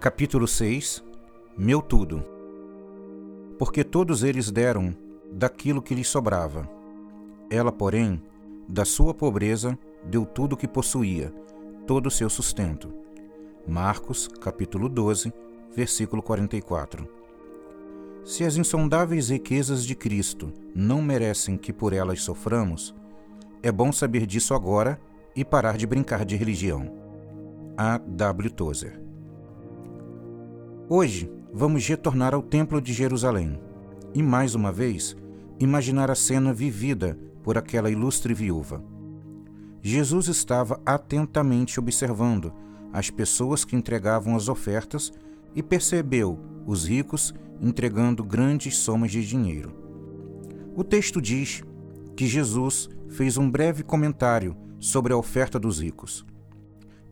Capítulo 6 Meu Tudo Porque todos eles deram daquilo que lhes sobrava. Ela, porém, da sua pobreza, deu tudo o que possuía, todo o seu sustento. Marcos, capítulo 12, versículo 44. Se as insondáveis riquezas de Cristo não merecem que por elas soframos, é bom saber disso agora e parar de brincar de religião. A. W. Tozer Hoje vamos retornar ao Templo de Jerusalém e, mais uma vez, imaginar a cena vivida por aquela ilustre viúva. Jesus estava atentamente observando as pessoas que entregavam as ofertas e percebeu os ricos entregando grandes somas de dinheiro. O texto diz que Jesus fez um breve comentário sobre a oferta dos ricos.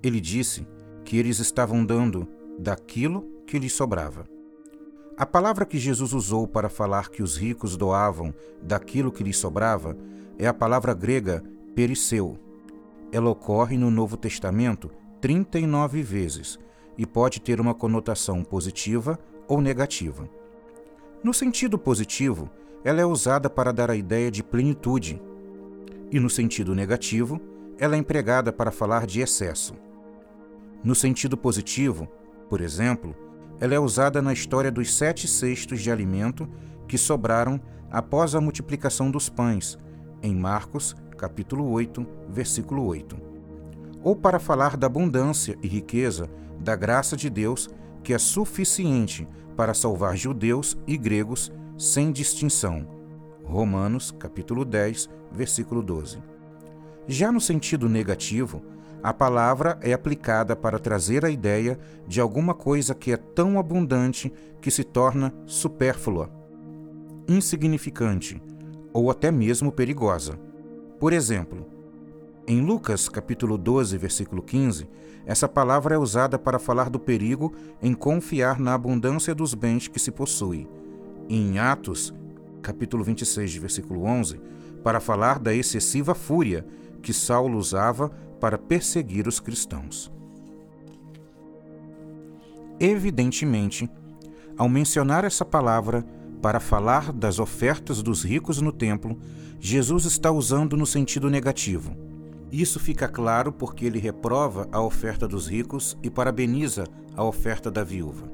Ele disse que eles estavam dando daquilo que lhes sobrava. A palavra que Jesus usou para falar que os ricos doavam daquilo que lhes sobrava é a palavra grega perisseu. Ela ocorre no Novo Testamento 39 vezes e pode ter uma conotação positiva ou negativa. No sentido positivo, ela é usada para dar a ideia de plenitude, e no sentido negativo, ela é empregada para falar de excesso. No sentido positivo, por exemplo, ela é usada na história dos sete cestos de alimento que sobraram após a multiplicação dos pães, em Marcos, capítulo 8, versículo 8. Ou para falar da abundância e riqueza da graça de Deus que é suficiente para salvar judeus e gregos sem distinção. Romanos, capítulo 10, versículo 12. Já no sentido negativo, a palavra é aplicada para trazer a ideia de alguma coisa que é tão abundante que se torna supérflua, insignificante ou até mesmo perigosa. Por exemplo, em Lucas capítulo 12, versículo 15, essa palavra é usada para falar do perigo em confiar na abundância dos bens que se possui. E em Atos capítulo 26, versículo 11, para falar da excessiva fúria que Saulo usava para perseguir os cristãos. Evidentemente, ao mencionar essa palavra para falar das ofertas dos ricos no templo, Jesus está usando no sentido negativo isso fica claro porque ele reprova a oferta dos ricos e parabeniza a oferta da viúva.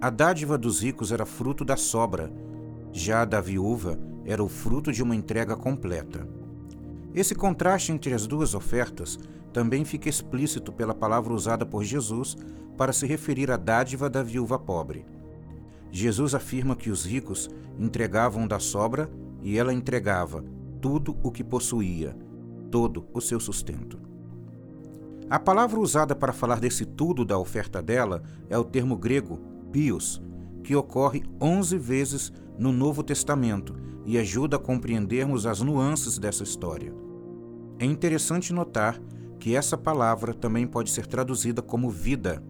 A dádiva dos ricos era fruto da sobra, já a da viúva era o fruto de uma entrega completa. Esse contraste entre as duas ofertas também fica explícito pela palavra usada por Jesus para se referir à dádiva da viúva pobre. Jesus afirma que os ricos entregavam da sobra e ela entregava tudo o que possuía todo o seu sustento. A palavra usada para falar desse tudo da oferta dela é o termo grego pios, que ocorre 11 vezes no Novo Testamento e ajuda a compreendermos as nuances dessa história. É interessante notar que essa palavra também pode ser traduzida como vida.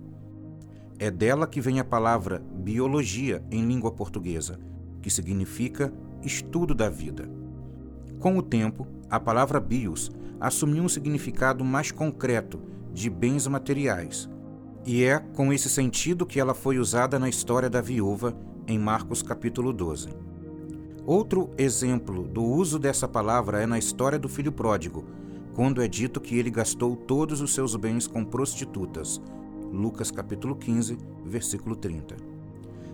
É dela que vem a palavra biologia em língua portuguesa, que significa estudo da vida. Com o tempo, a palavra bios assumiu um significado mais concreto de bens materiais, e é com esse sentido que ela foi usada na história da viúva em Marcos capítulo 12. Outro exemplo do uso dessa palavra é na história do filho pródigo, quando é dito que ele gastou todos os seus bens com prostitutas. Lucas capítulo 15, versículo 30.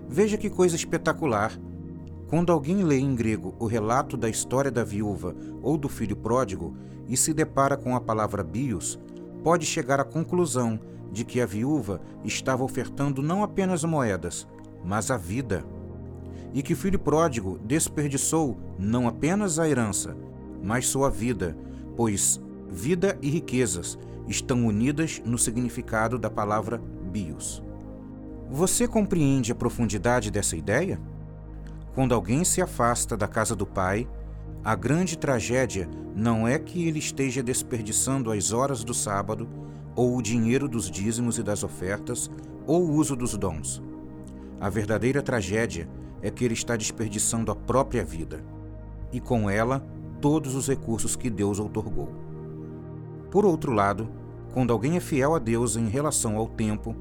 Veja que coisa espetacular quando alguém lê em grego o relato da história da viúva ou do filho pródigo e se depara com a palavra bios, pode chegar à conclusão de que a viúva estava ofertando não apenas moedas, mas a vida. E que o filho pródigo desperdiçou não apenas a herança, mas sua vida, pois vida e riquezas estão unidas no significado da palavra bios. Você compreende a profundidade dessa ideia? Quando alguém se afasta da casa do Pai, a grande tragédia não é que ele esteja desperdiçando as horas do sábado, ou o dinheiro dos dízimos e das ofertas, ou o uso dos dons. A verdadeira tragédia é que ele está desperdiçando a própria vida, e com ela todos os recursos que Deus outorgou. Por outro lado, quando alguém é fiel a Deus em relação ao tempo,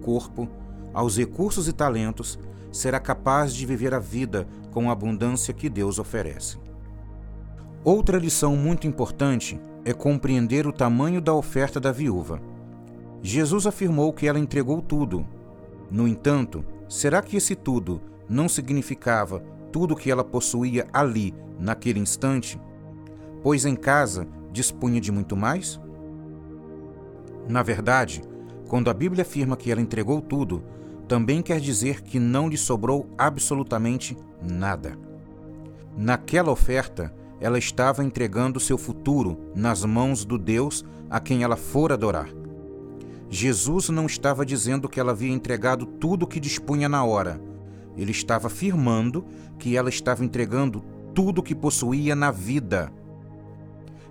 corpo, aos recursos e talentos, será capaz de viver a vida com a abundância que Deus oferece. Outra lição muito importante é compreender o tamanho da oferta da viúva. Jesus afirmou que ela entregou tudo. No entanto, será que esse tudo não significava tudo o que ela possuía ali, naquele instante? Pois em casa dispunha de muito mais? Na verdade, quando a Bíblia afirma que ela entregou tudo, também quer dizer que não lhe sobrou absolutamente nada. Naquela oferta, ela estava entregando seu futuro nas mãos do Deus a quem ela fora adorar. Jesus não estava dizendo que ela havia entregado tudo o que dispunha na hora. Ele estava afirmando que ela estava entregando tudo o que possuía na vida.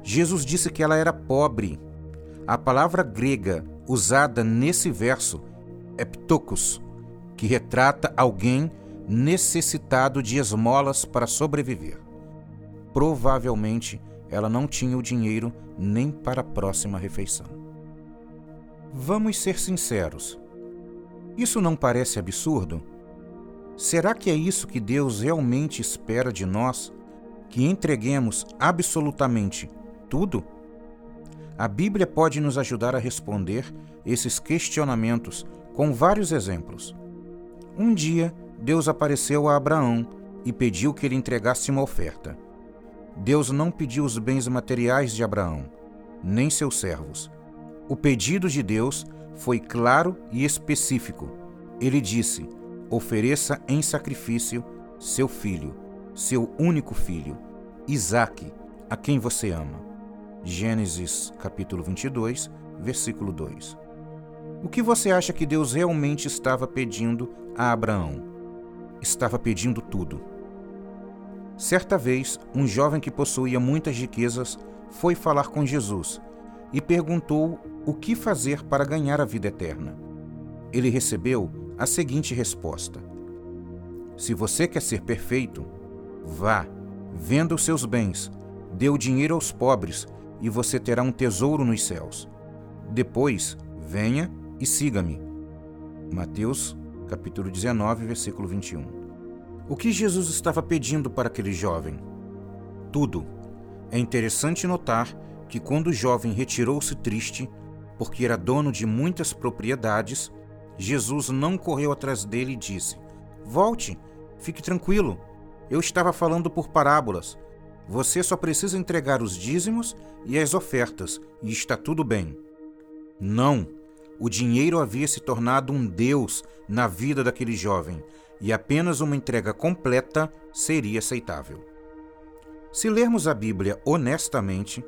Jesus disse que ela era pobre. A palavra grega usada nesse verso é ptokos, que retrata alguém necessitado de esmolas para sobreviver. Provavelmente ela não tinha o dinheiro nem para a próxima refeição. Vamos ser sinceros. Isso não parece absurdo? Será que é isso que Deus realmente espera de nós? Que entreguemos absolutamente tudo? A Bíblia pode nos ajudar a responder esses questionamentos com vários exemplos. Um dia, Deus apareceu a Abraão e pediu que ele entregasse uma oferta. Deus não pediu os bens materiais de Abraão, nem seus servos. O pedido de Deus foi claro e específico. Ele disse: ofereça em sacrifício seu filho, seu único filho, Isaque, a quem você ama. Gênesis capítulo 22, versículo 2. O que você acha que Deus realmente estava pedindo a Abraão? Estava pedindo tudo. Certa vez, um jovem que possuía muitas riquezas foi falar com Jesus e perguntou o que fazer para ganhar a vida eterna. Ele recebeu a seguinte resposta: Se você quer ser perfeito, vá, venda os seus bens, dê o dinheiro aos pobres e você terá um tesouro nos céus. Depois, venha e siga-me. Mateus, capítulo 19, versículo 21. O que Jesus estava pedindo para aquele jovem? Tudo. É interessante notar que quando o jovem retirou-se triste, porque era dono de muitas propriedades, Jesus não correu atrás dele e disse: Volte, fique tranquilo. Eu estava falando por parábolas. Você só precisa entregar os dízimos e as ofertas, e está tudo bem. Não. O dinheiro havia se tornado um Deus na vida daquele jovem, e apenas uma entrega completa seria aceitável. Se lermos a Bíblia honestamente,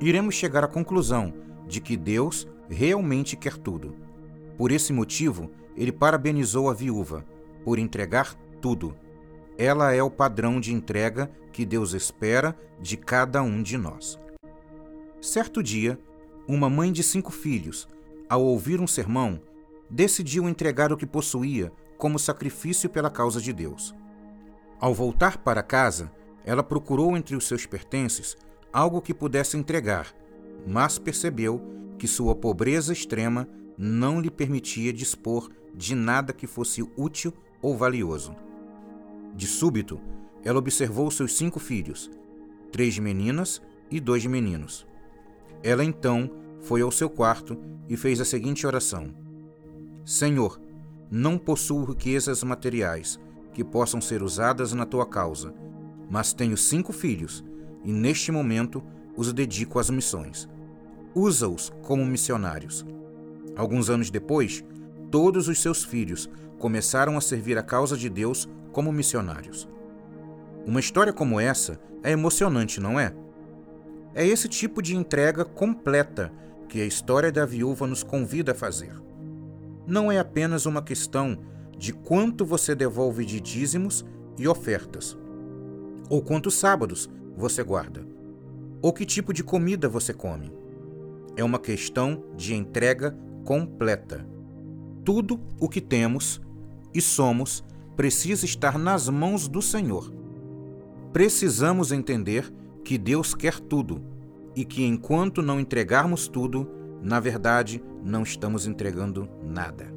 iremos chegar à conclusão de que Deus realmente quer tudo. Por esse motivo, ele parabenizou a viúva por entregar tudo. Ela é o padrão de entrega que Deus espera de cada um de nós. Certo dia, uma mãe de cinco filhos, ao ouvir um sermão, decidiu entregar o que possuía como sacrifício pela causa de Deus. Ao voltar para casa, ela procurou entre os seus pertences algo que pudesse entregar, mas percebeu que sua pobreza extrema não lhe permitia dispor de nada que fosse útil ou valioso. De súbito, ela observou seus cinco filhos, três meninas e dois meninos. Ela então foi ao seu quarto e fez a seguinte oração: Senhor, não possuo riquezas materiais que possam ser usadas na tua causa, mas tenho cinco filhos e neste momento os dedico às missões. Usa-os como missionários. Alguns anos depois, todos os seus filhos começaram a servir a causa de Deus como missionários. Uma história como essa é emocionante, não é? É esse tipo de entrega completa que a história da viúva nos convida a fazer. Não é apenas uma questão de quanto você devolve de dízimos e ofertas, ou quantos sábados você guarda, ou que tipo de comida você come. É uma questão de entrega completa. Tudo o que temos e somos precisa estar nas mãos do Senhor. Precisamos entender que Deus quer tudo e que enquanto não entregarmos tudo, na verdade, não estamos entregando nada.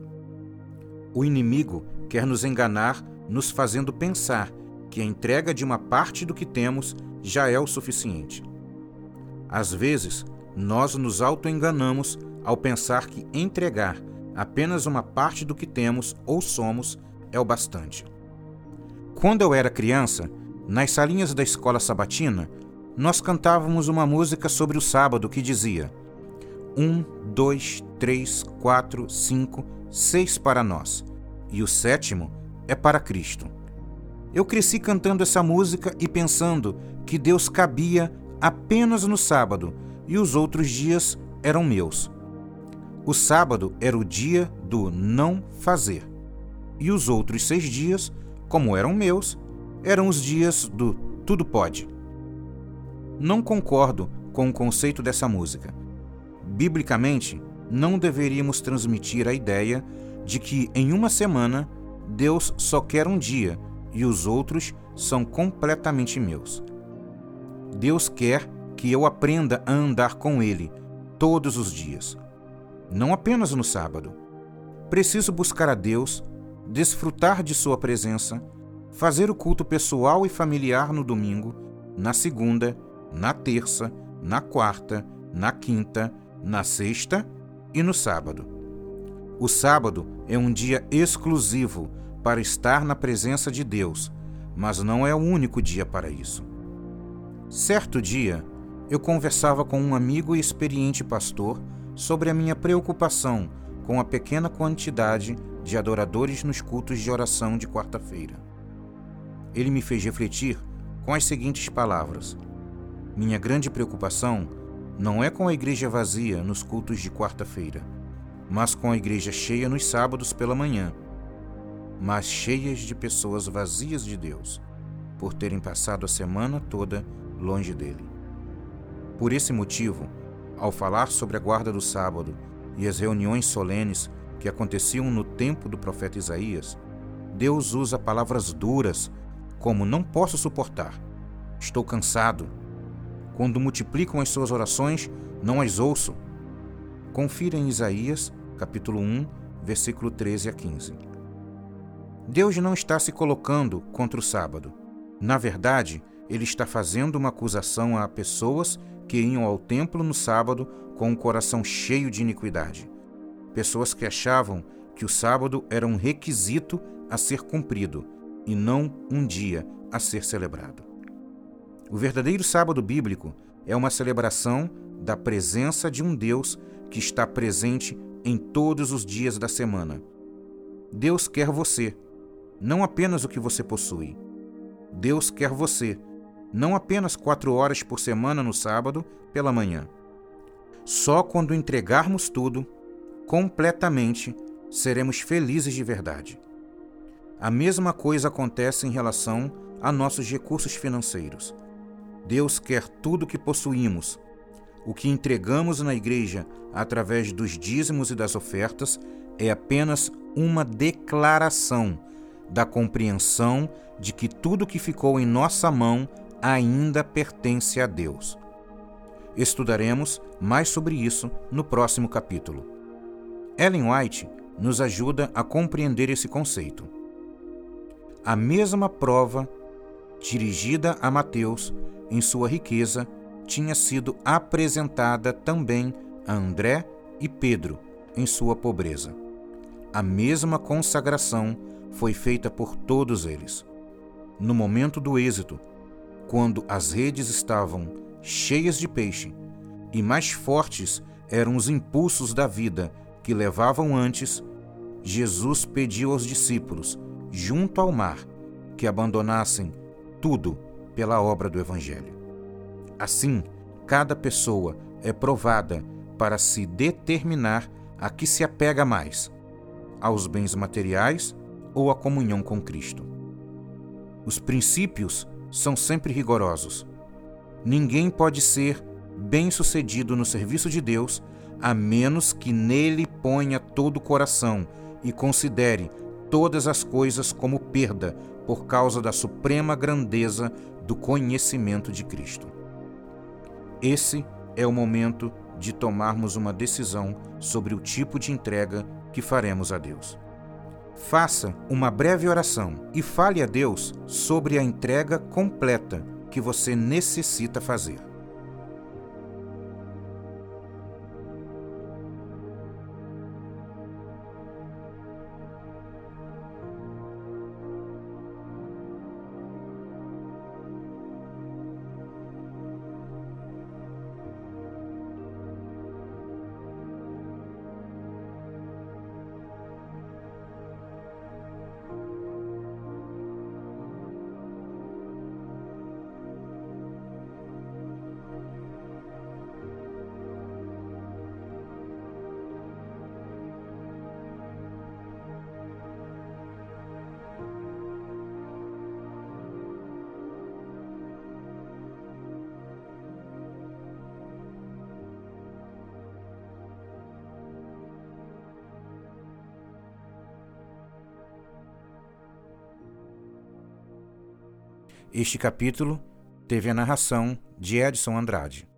O inimigo quer nos enganar, nos fazendo pensar que a entrega de uma parte do que temos já é o suficiente. Às vezes, nós nos auto-enganamos ao pensar que entregar apenas uma parte do que temos ou somos é o bastante. Quando eu era criança, nas salinhas da escola sabatina, nós cantávamos uma música sobre o sábado que dizia: Um, dois, três, quatro, cinco, seis para nós, e o sétimo é para Cristo. Eu cresci cantando essa música e pensando que Deus cabia apenas no sábado e os outros dias eram meus. O sábado era o dia do não fazer e os outros seis dias, como eram meus, eram os dias do tudo pode. Não concordo com o conceito dessa música. Biblicamente, não deveríamos transmitir a ideia de que em uma semana Deus só quer um dia e os outros são completamente meus. Deus quer que eu aprenda a andar com Ele todos os dias, não apenas no sábado. Preciso buscar a Deus desfrutar de Sua presença, fazer o culto pessoal e familiar no domingo, na segunda, na terça, na quarta, na quinta, na sexta e no sábado. O sábado é um dia exclusivo para estar na presença de Deus, mas não é o único dia para isso. Certo dia, eu conversava com um amigo e experiente pastor sobre a minha preocupação com a pequena quantidade de adoradores nos cultos de oração de quarta-feira. Ele me fez refletir com as seguintes palavras: Minha grande preocupação não é com a igreja vazia nos cultos de quarta-feira, mas com a igreja cheia nos sábados pela manhã, mas cheias de pessoas vazias de Deus, por terem passado a semana toda longe dele. Por esse motivo, ao falar sobre a guarda do sábado e as reuniões solenes que aconteciam no tempo do profeta Isaías, Deus usa palavras duras como não posso suportar, estou cansado. Quando multiplicam as suas orações, não as ouço. Confira em Isaías, capítulo 1, versículo 13 a 15. Deus não está se colocando contra o sábado. Na verdade, ele está fazendo uma acusação a pessoas que iam ao templo no sábado com o um coração cheio de iniquidade pessoas que achavam que o sábado era um requisito a ser cumprido e não um dia a ser celebrado. O verdadeiro sábado bíblico é uma celebração da presença de um Deus que está presente em todos os dias da semana. Deus quer você, não apenas o que você possui. Deus quer você, não apenas quatro horas por semana no sábado pela manhã. Só quando entregarmos tudo completamente, seremos felizes de verdade. A mesma coisa acontece em relação a nossos recursos financeiros. Deus quer tudo que possuímos. O que entregamos na igreja através dos dízimos e das ofertas é apenas uma declaração da compreensão de que tudo que ficou em nossa mão ainda pertence a Deus. Estudaremos mais sobre isso no próximo capítulo. Ellen White nos ajuda a compreender esse conceito. A mesma prova dirigida a Mateus em sua riqueza tinha sido apresentada também a André e Pedro em sua pobreza. A mesma consagração foi feita por todos eles. No momento do êxito, quando as redes estavam cheias de peixe e mais fortes eram os impulsos da vida que levavam antes, Jesus pediu aos discípulos, junto ao mar, que abandonassem tudo pela obra do Evangelho. Assim, cada pessoa é provada para se determinar a que se apega mais, aos bens materiais ou à comunhão com Cristo. Os princípios são sempre rigorosos. Ninguém pode ser bem-sucedido no serviço de Deus a menos que nele ponha todo o coração e considere todas as coisas como perda por causa da suprema grandeza do conhecimento de Cristo. Esse é o momento de tomarmos uma decisão sobre o tipo de entrega que faremos a Deus. Faça uma breve oração e fale a Deus sobre a entrega completa que você necessita fazer. Este capítulo teve a narração de Edson Andrade.